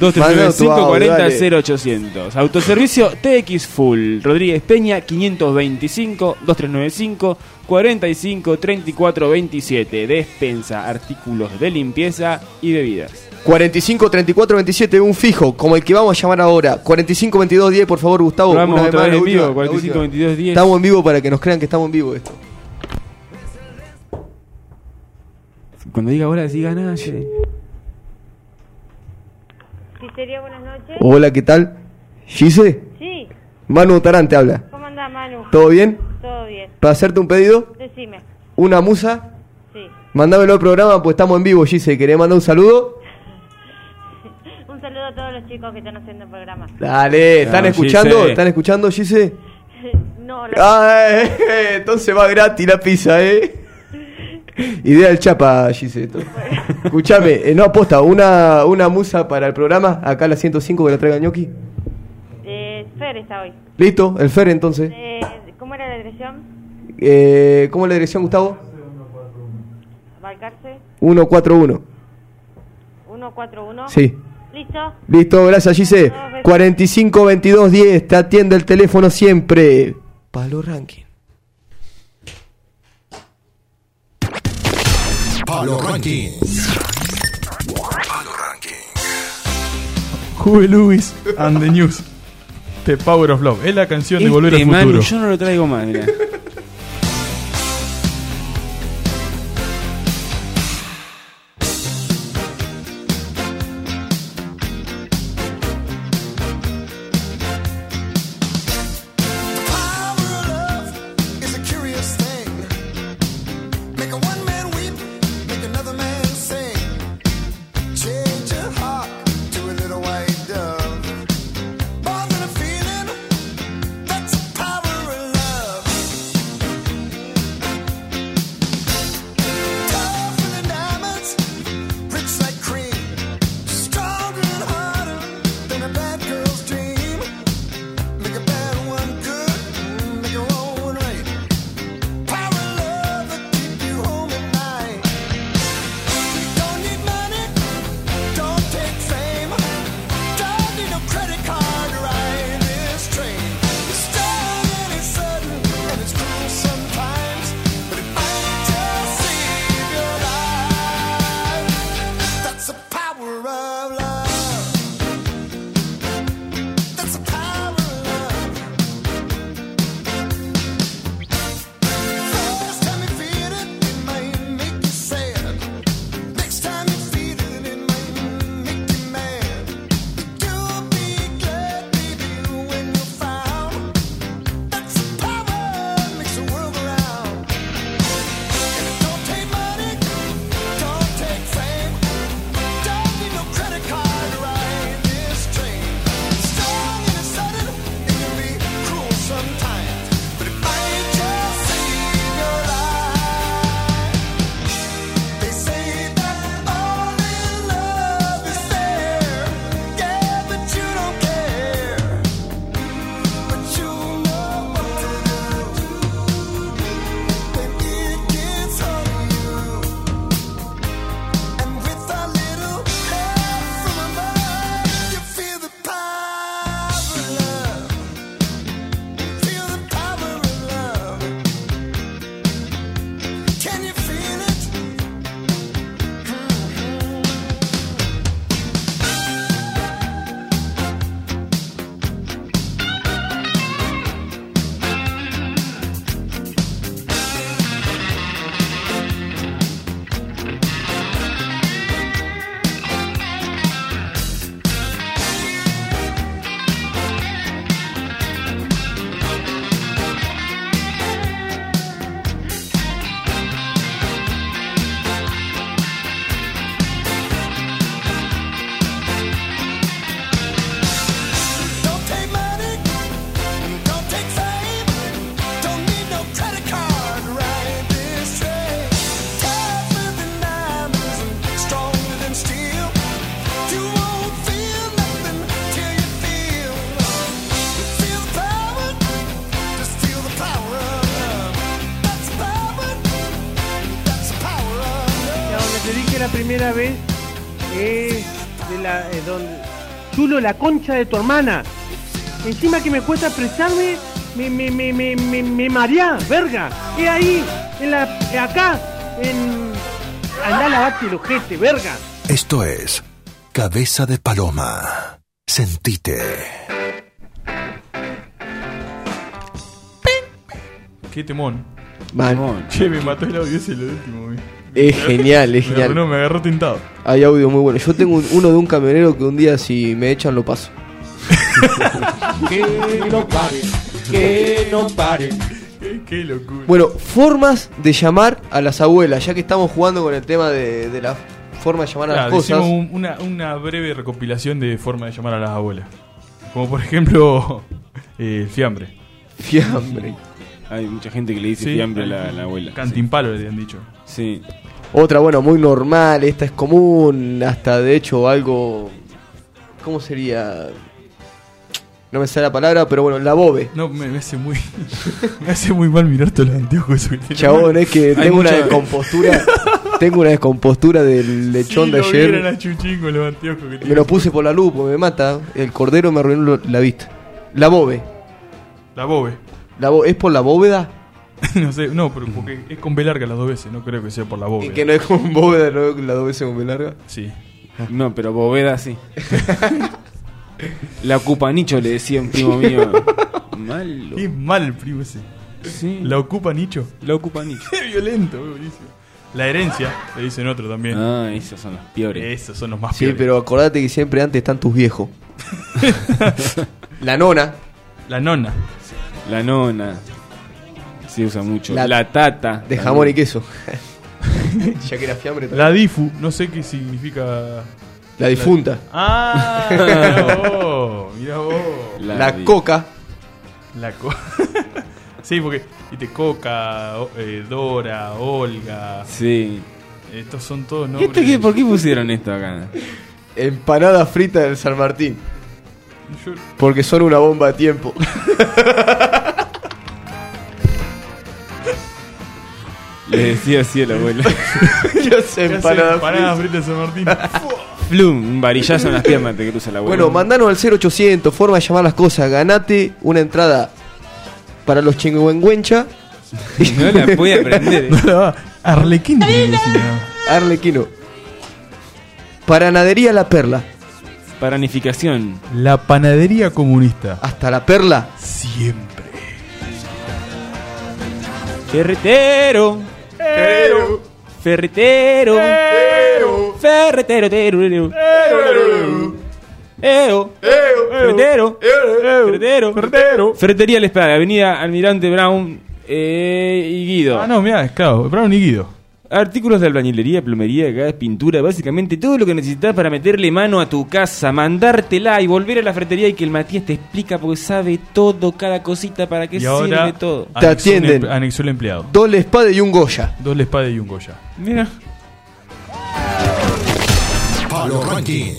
2395-40-0800. Autoservicio TX Full. Rodríguez Peña 525 2395 45 34 27. Despensa, artículos de limpieza y bebidas. 45 34 27, un fijo, como el que vamos a llamar ahora. 45 22 10, por favor, Gustavo. Vamos una otra más, vez en última, vivo, la 45 última. 22 10. Estamos en vivo para que nos crean que estamos en vivo esto. Cuando diga ahora, decís ganalle. Sí, sería buenas noches. Hola, ¿qué tal? ¿Gise? Sí, Manu Tarante habla. ¿cómo anda Manu? ¿Todo bien? Todo bien. ¿Para hacerte un pedido? Decime. ¿Una musa? Sí. Mándamelo al programa, pues estamos en vivo, Gise. ¿Querés mandar un saludo? [LAUGHS] Un saludo a todos los chicos que están haciendo el programa. Dale, ¿están No, escuchando? Gise. ¿Están escuchando, Gise? [LAUGHS] no, la... Ah, eh, [LAUGHS] eh, entonces va gratis la pizza, ¿eh? [LAUGHS] Idea del chapa, Gise. esto. Escuchame, eh, no aposta, una, una musa para el programa, acá la 105 que la traiga ñoqui. Eh, Fer está hoy. Listo, el Fer entonces. Eh, ¿Cómo era la dirección? Eh, ¿Cómo es la dirección, Gustavo? Balcarce 141. 141. Sí. ¿Listo? Listo, gracias, Gise. 45 22 10, te atiende el teléfono siempre. Palo Ranking. Palo Ranking. Hugo Lewis and the News. The Power of Love. Es la canción de Volver al Manu, Futuro. yo no lo traigo más, mirá. La concha de tu hermana. Encima que me cuesta expresarme, me me me me me, me marea, verga. Es ahí, en la eh, acá, en andá a lavarte el ojete, verga. Esto es Cabeza de Paloma. Sentite. Qué temón. Man. Che, me mató el audio ese lo último. güey. Es genial, es genial. arruinó, me agarró tintado. Hay audio muy bueno. Yo tengo un- uno de un camionero que un día si me echan lo paso. [LAUGHS] Que no pare, que no pare. Qué, qué locura. Bueno, formas de llamar a las abuelas, ya que estamos jugando con el tema de, de la forma de llamar a Claro, las cosas. hicimos un- una, una breve recopilación de forma de llamar a las abuelas. Como por ejemplo, [LAUGHS] eh, el fiambre. Fiambre. Hay mucha gente que le dice Sí, fiambre a la, a la abuela. Cantimpalo le han dicho. Sí. Otra, bueno, muy normal, esta es común, hasta de hecho algo... ¿Cómo sería? No me sale la palabra, pero bueno, la bobe. No, me, me hace muy. [LAUGHS] me hace muy mal mirar todos los anteojos esos que tiene. Chabón, es que Hay tengo una mucha- descompostura. tengo una descompostura del lechón Sí, de lo vieron ayer. a Chuchín con los anteojos que Me tiene. lo puse por la luz, porque me mata. El cordero me arruinó lo- la vista. La bobe. La bobe. La ¿Es por la bóveda? [LAUGHS] no sé, no, pero porque es con B larga las dos veces, no creo que sea por la bobe. ¿Y que no es con bóveda, no es la dos veces con B larga? Sí. No, pero Boveda sí. [LAUGHS] La ocupa nicho, le decía un primo mío. Malo. Es mal el primo ese. Sí. La ocupa nicho. La ocupa nicho. [LAUGHS] Qué violento, buenísimo. La herencia, le dicen otro también. Ah, esos son los peores. Esos son los más Sí, peores. pero acordate que siempre antes están tus viejos. la nona. La nona. La nona. Se usa mucho. La- La, tata. De jamón y queso. [LAUGHS] ya que era fiambre también. La difu, no sé qué significa. La difunta. Ah, [LAUGHS] mira vos, mira vos. La, coca. La co [LAUGHS] sí, porque viste Coca, o- eh, Dora, Olga. Sí. Estos son todos ¿Y nombres. esto qué- ¿Por qué pusieron esto acá? Empanada frita del San Martín. Porque son una bomba de tiempo. Le decía así a la abuela. [LAUGHS] ¿Qué hace empanada Empanada frita? frita de San Martín. [LAUGHS] Flum, un varillazo en las piernas te cruza la abuela. Bueno, mandanos al 0800, forma de llamar las cosas. Ganate una entrada para los chingüengüencha. No la puede [LAUGHS] aprender. eh. No la va. Arlequín tiene que decir, ¿no? Arlequino. Paranadería La Perla. Paranificación. La panadería comunista. Hasta La Perla. Siempre. Ferretero. Ferretero. Ferretero. Ferretero. Eo. Ferretero. Ferretero. Ferretero. Ferretería La Espada, Avenida Almirante Brown eh, y Guido. Ah, no, mira, es claro. Brown y Guido. Artículos de albañilería, plomería, gas, pintura, básicamente todo lo que necesitas para meterle mano a tu casa, mandártela y volver a la ferretería y que el Matías te explica porque sabe todo, cada cosita para qué Y sirve ahora todo. Te atienden. Anexó el empleado. Doble espada y un Goya. Dos espada y un Goya. Mira. Palo Ranking.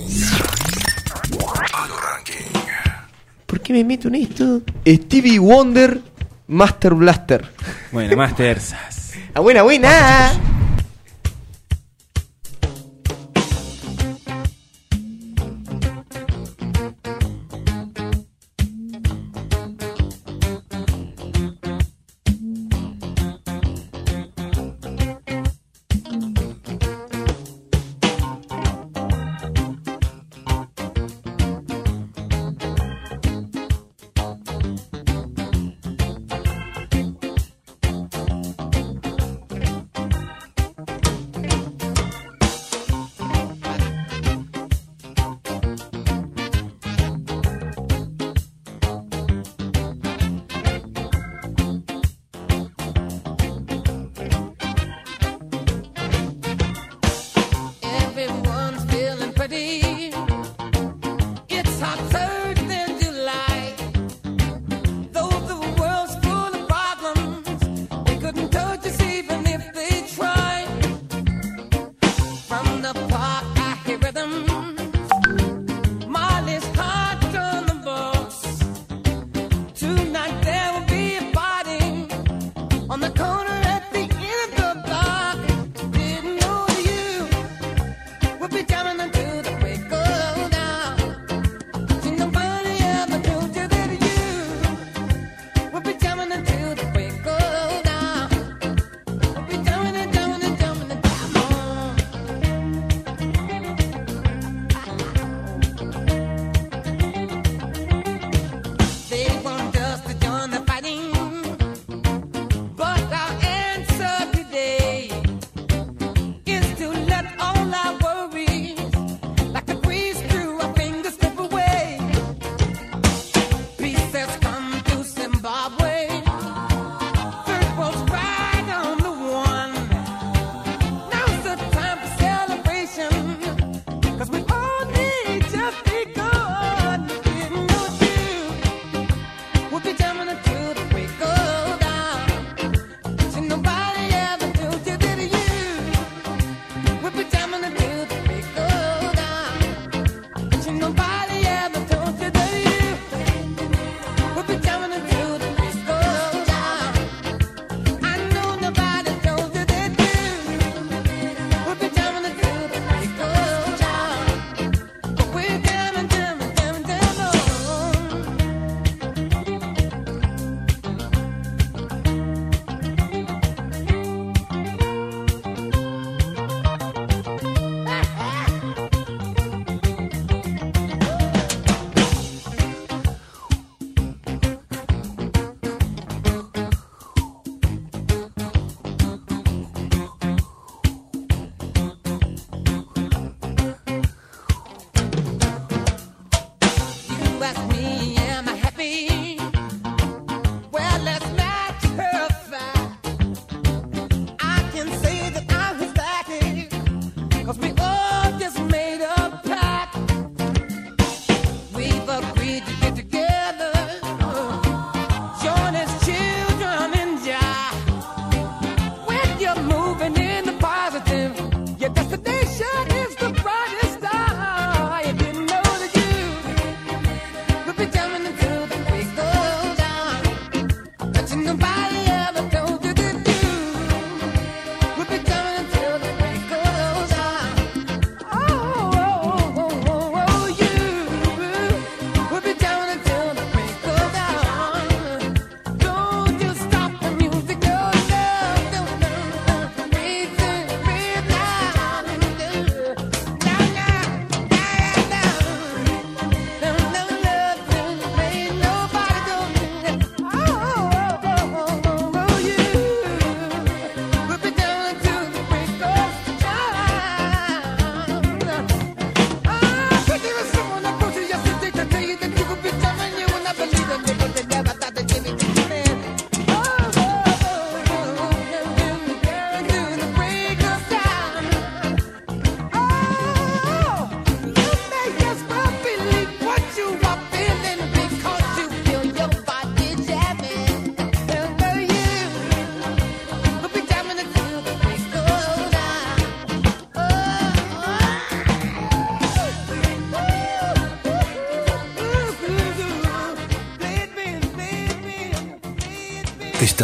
¿Por qué me meto en esto? Stevie Wonder Master Blaster. Bueno, Master. Ah, buena, buena.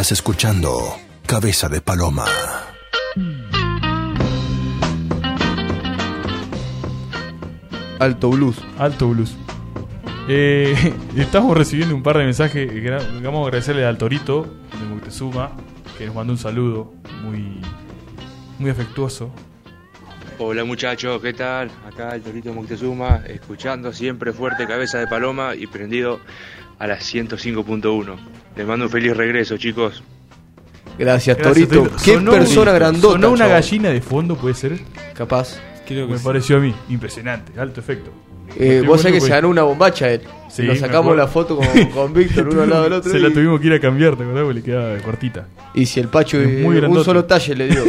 Estás escuchando Cabeza de Paloma. Alto blues. Alto blues. Eh, [LAUGHS] estamos recibiendo un par de mensajes. Vamos a agradecerle al Torito de Moctezuma, que nos mandó un saludo muy, muy afectuoso. Hola muchachos, ¿qué tal? Acá el Torito Moctezuma, escuchando siempre fuerte cabeza de paloma y prendido a las 105.1. Les mando un feliz regreso, chicos. Gracias, Gracias, Torito. Torito. Qué Sonó- persona grandota. Sonó una chabón. gallina de fondo, puede ser. Capaz. Me pareció a mí. Impresionante, alto efecto. Eh, vos sabés que se ganó una bombacha él. Sí, Nos sacamos la foto con, [LAUGHS] con Víctor uno al lado del otro. Se y, la tuvimos que ir a cambiar, ¿te acordás? Porque le quedaba cortita. y si el Pacho Es eh, un solo talle le dio.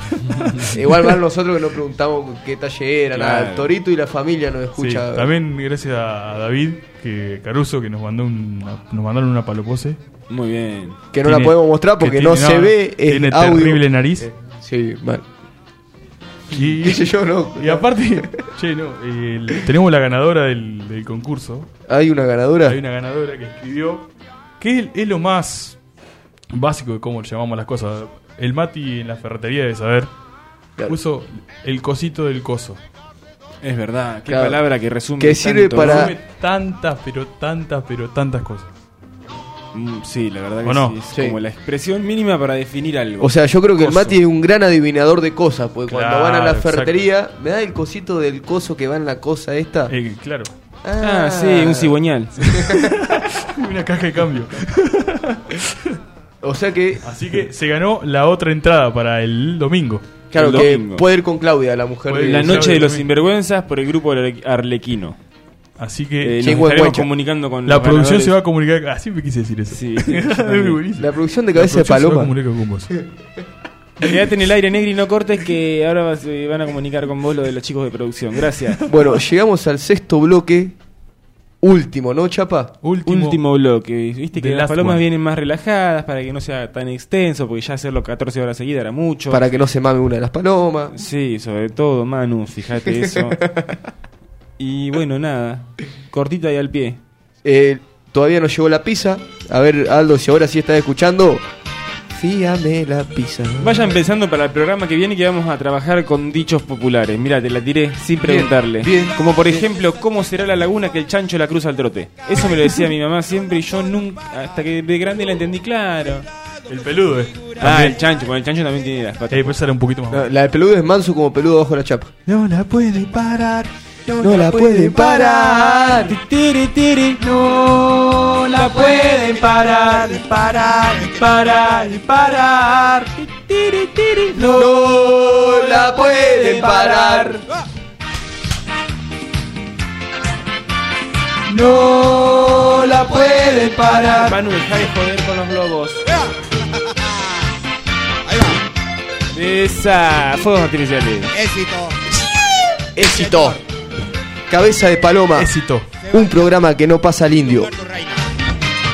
[LAUGHS] Igual mal nosotros que no preguntamos qué talle era. nada. El Torito y la familia nos escucha. Sí, también gracias a David que Caruso que nos mandó una- nos mandaron una palopose. Muy bien. Que no la podemos mostrar porque no se ve, tiene audio. terrible nariz. Eh, sí, mal. Y, [LAUGHS] Qué sé yo, no. Y aparte, che, no, el- tenemos la ganadora del, del concurso. Hay una ganadora. Hay una ganadora que escribió que es, es lo más básico de cómo llamamos las cosas. El Mati en la ferretería debe saber. Puso el cosito del coso. Es verdad, qué Claro. palabra que resume. Que sirve tanto, para-. Resume tantas, pero tantas, pero tantas cosas. Mm, Sí, la verdad que ¿O no? sí, es Sí. como la expresión mínima para definir algo. O sea, yo creo que el Coso. Mati es un gran adivinador de cosas, porque cuando Claro, van a la exacto. ferretería, ¿me da el cosito del coso que va en la cosa esta? Eh, claro. Ah, sí, un cigüeñal. [LAUGHS] Una caja de cambio. O sea que, Así que se ganó la otra entrada para el domingo. claro, El que domingo. puede ir con Claudia, la mujer Puede de ir La noche de los sinvergüenzas por el grupo Arle- Arlequino. Así que Eh, nos estaremos comunicando con la los producción ganadores. se va a comunicar. Ah, siempre quise decir eso. Sí. [LAUGHS] Es [LAUGHS] buenísimo. La producción de cabeza de producción se va a paloma. comunicar con vos. Quédate en el aire negro y no cortes que ahora se van a comunicar con vos lo de los chicos de producción. Gracias. [LAUGHS] Bueno, llegamos al sexto bloque. Último, ¿no, Chapa? Último. Último bloque. Viste que las palomas one. vienen más relajadas para que no sea tan extenso, porque ya hacerlo 14 horas seguidas era mucho. Para que no se mame una de las palomas. Sí, sobre todo, Manu, fíjate eso. Y bueno, nada. Cortita y al pie. Eh, todavía no llegó la pizza. A ver, Aldo, si ahora sí estás escuchando, fíame la pizza. Vaya empezando para el programa que viene que vamos a trabajar con dichos populares. Mira, te la tiré sin preguntarle. bien, Como por ejemplo, ¿cómo será la laguna que el chancho la cruza al trote? Eso me lo decía mi mamá siempre y yo nunca, hasta que de grande la entendí claro. El peludo, eh. Ah, el chancho, porque el chancho también tiene las patas. Eh, pues era un poquito más. No, la de peludo es manso como peludo bajo la chapa. No la puede parar. No la pueden parar. Tiri, tiri. No la pueden parar, parar, parar, parar. Tiri, tiri. No la pueden parar. No la pueden parar. Manu, deja de joder con los globos. Esa, fuegos artificiales. Éxito. Éxito. Cabeza de paloma. Éxito. Un programa que no pasa al indio.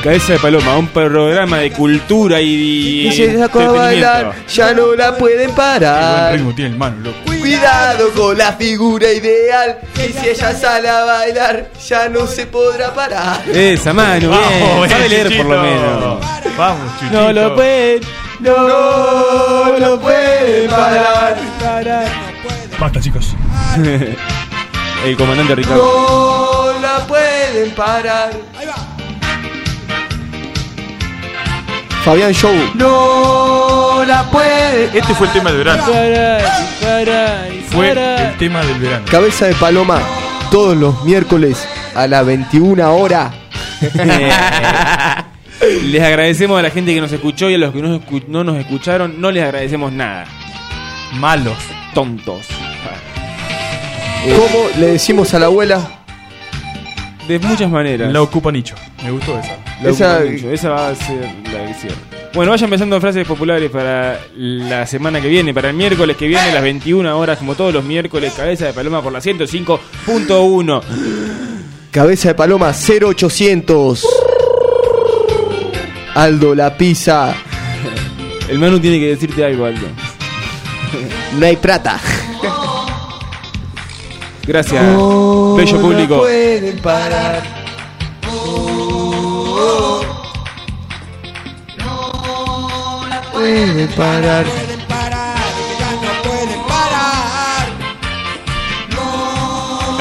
Cabeza de Paloma, un programa de cultura y, Y se sacó a bailar, ya no la pueden buen parar. ritmo tiene el Manu, loco. Cuidado con la figura ideal. Y si ella sale a bailar, ya no se podrá parar. Esa mano, bien. Sabe leer por lo menos. Vamos, Chuchito. No lo pueden. No lo pueden parar. Basta, chicos. [LAUGHS] El comandante Ricardo. No la pueden parar. Fabián Show. No la pueden. Este fue el tema del verano. Fue Fue el tema del verano. Cabeza de paloma. Todos los miércoles a las 21 horas. Les agradecemos a la gente que nos escuchó y a los que no, escu- no nos escucharon, no les agradecemos nada. Malos. Tontos. ¿Cómo le decimos a la abuela? De muchas maneras. La ocupa nicho. Me gustó esa. La Esa- ocupa. Esa va a ser la del cierre. Bueno, vayan empezando frases populares para la semana que viene, para el miércoles que viene, a las 21 horas, como todos los miércoles, cabeza de paloma por la 105.1. Cabeza de paloma 0800. Aldo la pizza. El Manu tiene que decirte algo, Aldo. No hay plata. Gracias, No bello la público. pueden parar. Pueden parar.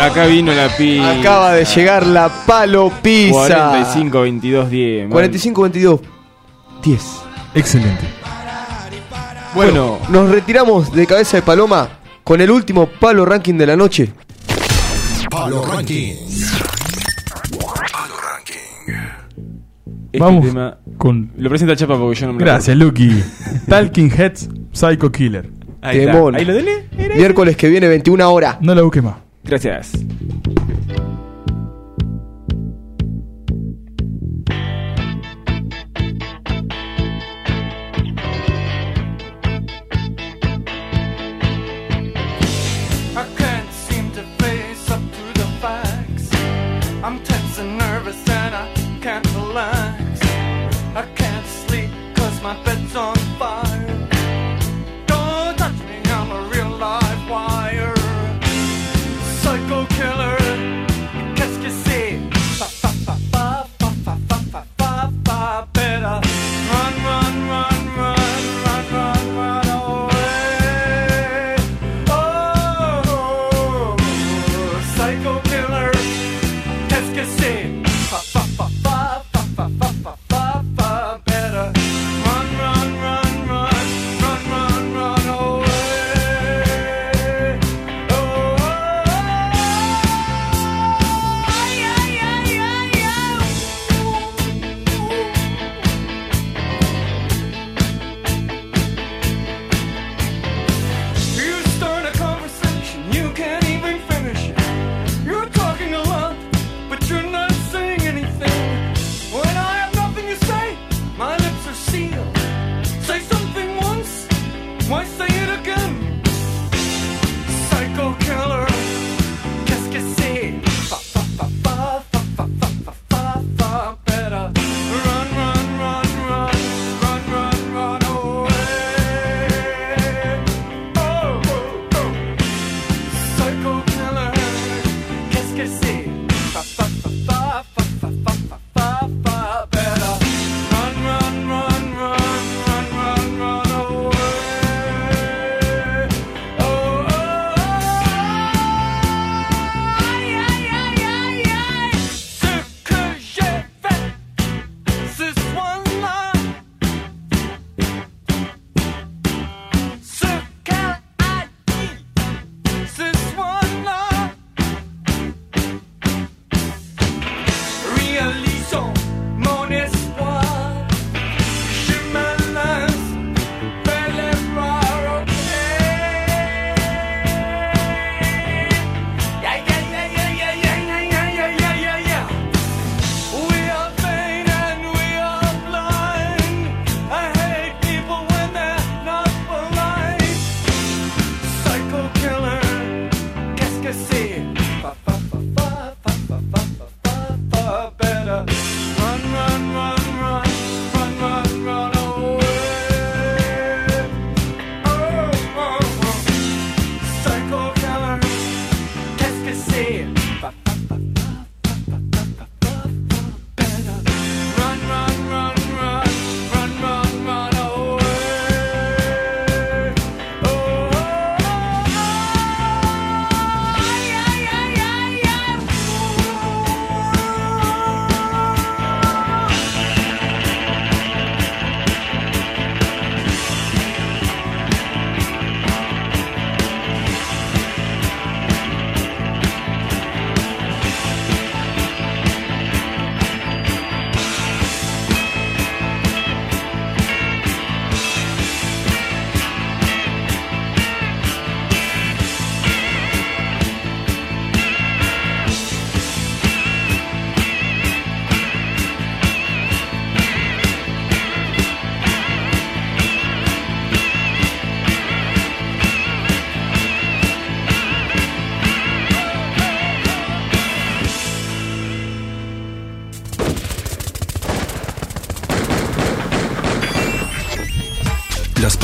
Acá vino la pi. Acaba de llegar la palo pizza. 45 22 10. 45 22 10. Excelente. Bueno, nos retiramos de cabeza de paloma con el último palo ranking de la noche. Palo Ranking. Este Vamos tema con. lo presenta Chapa porque yo no me lo Gracias, Lucky. [LAUGHS] Talking Heads, Psycho Killer. Ahí está. Ahí lo dele. Miércoles que viene 21 horas. No la busques más. Gracias.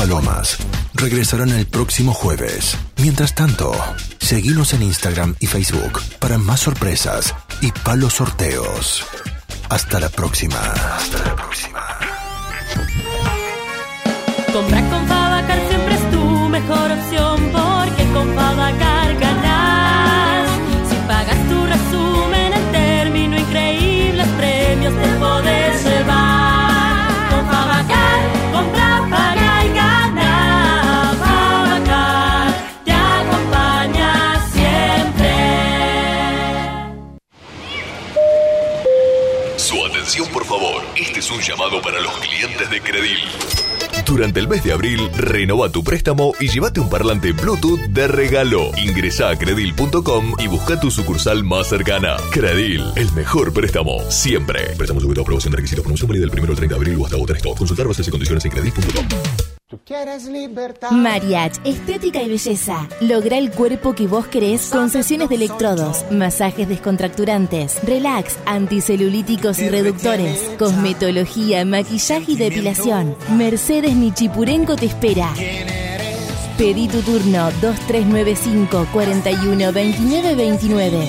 Palomas regresarán el próximo jueves. Mientras tanto, seguimos en Instagram y Facebook para más sorpresas y palos sorteos. Hasta la próxima. Hasta la próxima. Llamado para los clientes de Credil. Durante el mes de abril, renova tu préstamo y llévate un parlante Bluetooth de regalo. Ingresa a credil.com y busca tu sucursal más cercana. Credil, el mejor préstamo, siempre. Préstamo sujeto a aprobación de requisitos. Promoción válida del 1 al 30 de abril o hasta votar esto. Consultar bases y condiciones en credil.com. ¿Quieres libertad? Mariach, estética y belleza. Logra el cuerpo que vos querés con sesiones de electrodos, masajes descontracturantes, relax, anticelulíticos y reductores, cosmetología, maquillaje y depilación. Mercedes Nichipurenko te espera. Pedí tu turno 2395 41 29 29.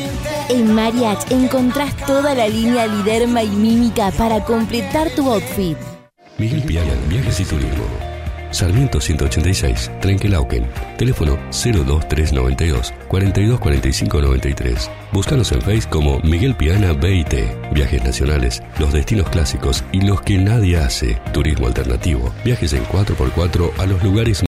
En Mariach encontrás toda la línea liderma y mímica para completar tu outfit. Miguel Piana, Viajes y Turismo. Sarmiento 186, Trenquelauquen. Teléfono 02392 4245 93. Búscanos en Facebook como Miguel Piana BIT. Viajes nacionales, los destinos clásicos y los que nadie hace. Turismo alternativo. Viajes en 4x4 a los lugares